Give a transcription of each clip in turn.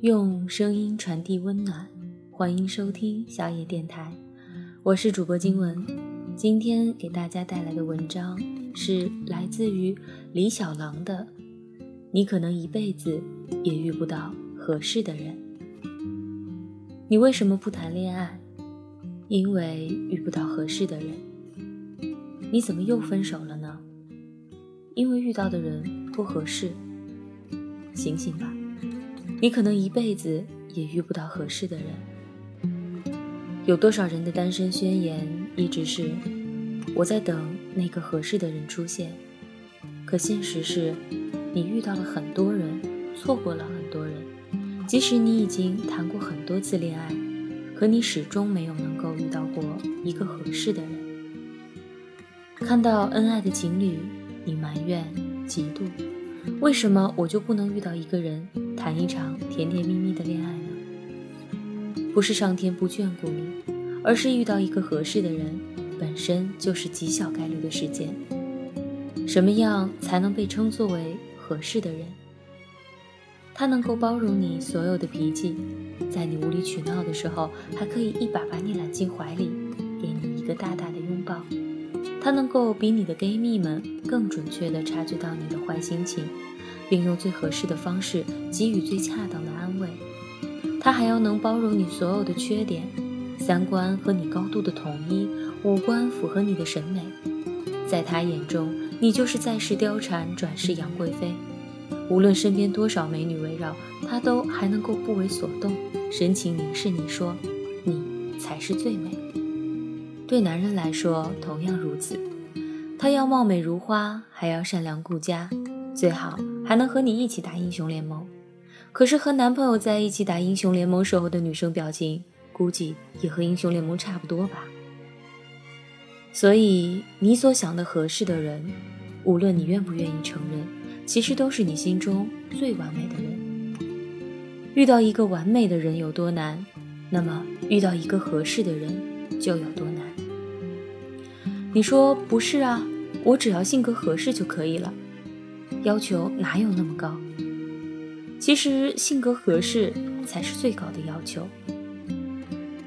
用声音传递温暖，欢迎收听小野电台，我是主播金文。今天给大家带来的文章是来自于李小狼的《你可能一辈子也遇不到合适的人》。你为什么不谈恋爱？因为遇不到合适的人。你怎么又分手了呢？因为遇到的人不合适。醒醒吧！你可能一辈子也遇不到合适的人。有多少人的单身宣言一直是我在等那个合适的人出现？可现实是，你遇到了很多人，错过了很多人。即使你已经谈过很多次恋爱，可你始终没有能够遇到过一个合适的人。看到恩爱的情侣，你埋怨、嫉妒，为什么我就不能遇到一个人？谈一场甜甜蜜蜜的恋爱呢？不是上天不眷顾你，而是遇到一个合适的人，本身就是极小概率的事件。什么样才能被称作为合适的人？他能够包容你所有的脾气，在你无理取闹的时候，还可以一把把你揽进怀里，给你一个大大的拥抱。他能够比你的闺蜜们更准确地察觉到你的坏心情。并用最合适的方式给予最恰当的安慰。他还要能包容你所有的缺点，三观和你高度的统一，五官符合你的审美。在他眼中，你就是在世貂蝉转世杨贵妃。无论身边多少美女围绕，他都还能够不为所动，深情凝视你说：“你才是最美。”对男人来说同样如此，他要貌美如花，还要善良顾家。最好还能和你一起打英雄联盟，可是和男朋友在一起打英雄联盟时候的女生表情，估计也和英雄联盟差不多吧。所以你所想的合适的人，无论你愿不愿意承认，其实都是你心中最完美的人。遇到一个完美的人有多难，那么遇到一个合适的人就有多难。你说不是啊，我只要性格合适就可以了。要求哪有那么高？其实性格合适才是最高的要求。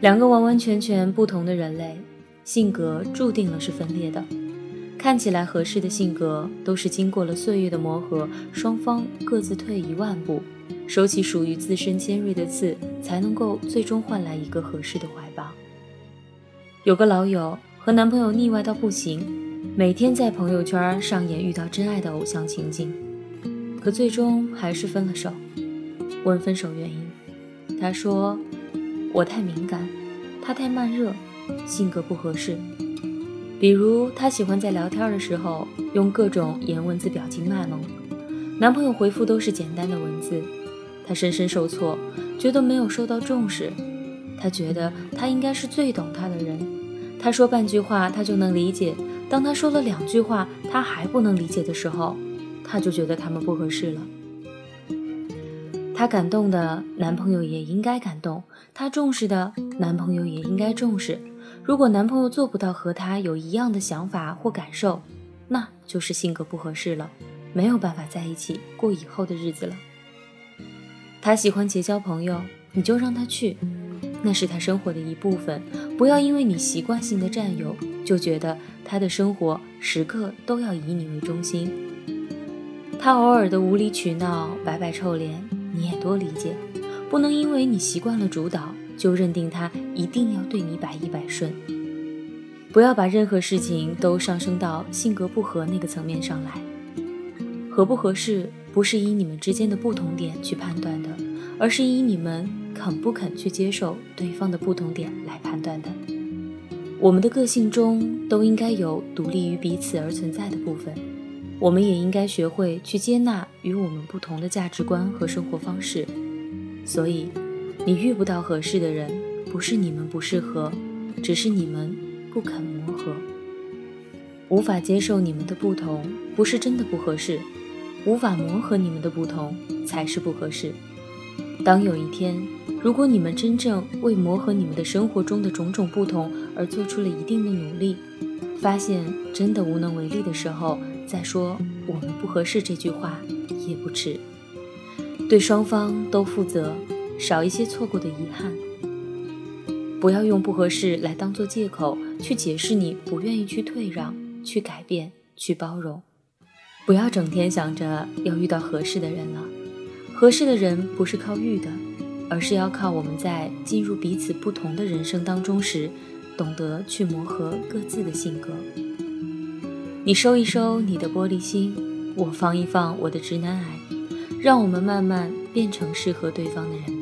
两个完完全全不同的人类，性格注定了是分裂的。看起来合适的性格，都是经过了岁月的磨合，双方各自退一万步，收起属于自身尖锐的刺，才能够最终换来一个合适的怀抱。有个老友和男朋友腻歪到不行。每天在朋友圈上演遇到真爱的偶像情景，可最终还是分了手。问分手原因，他说：“我太敏感，他太慢热，性格不合适。比如他喜欢在聊天的时候用各种颜文字表情卖萌，男朋友回复都是简单的文字，他深深受挫，觉得没有受到重视。他觉得他应该是最懂他的人，他说半句话他就能理解。”当他说了两句话，他还不能理解的时候，他就觉得他们不合适了。他感动的男朋友也应该感动，他重视的男朋友也应该重视。如果男朋友做不到和他有一样的想法或感受，那就是性格不合适了，没有办法在一起过以后的日子了。他喜欢结交朋友，你就让他去，那是他生活的一部分。不要因为你习惯性的占有，就觉得。他的生活时刻都要以你为中心，他偶尔的无理取闹、摆摆臭脸，你也多理解。不能因为你习惯了主导，就认定他一定要对你百依百顺。不要把任何事情都上升到性格不合那个层面上来。合不合适，不是以你们之间的不同点去判断的，而是以你们肯不肯去接受对方的不同点来判断的。我们的个性中都应该有独立于彼此而存在的部分，我们也应该学会去接纳与我们不同的价值观和生活方式。所以，你遇不到合适的人，不是你们不适合，只是你们不肯磨合，无法接受你们的不同，不是真的不合适，无法磨合你们的不同才是不合适。当有一天，如果你们真正为磨合你们的生活中的种种不同而做出了一定的努力，发现真的无能为力的时候，再说“我们不合适”这句话也不迟。对双方都负责，少一些错过的遗憾。不要用不合适来当做借口去解释你不愿意去退让、去改变、去包容。不要整天想着要遇到合适的人了，合适的人不是靠遇的，而是要靠我们在进入彼此不同的人生当中时，懂得去磨合各自的性格。你收一收你的玻璃心，我放一放我的直男癌，让我们慢慢变成适合对方的人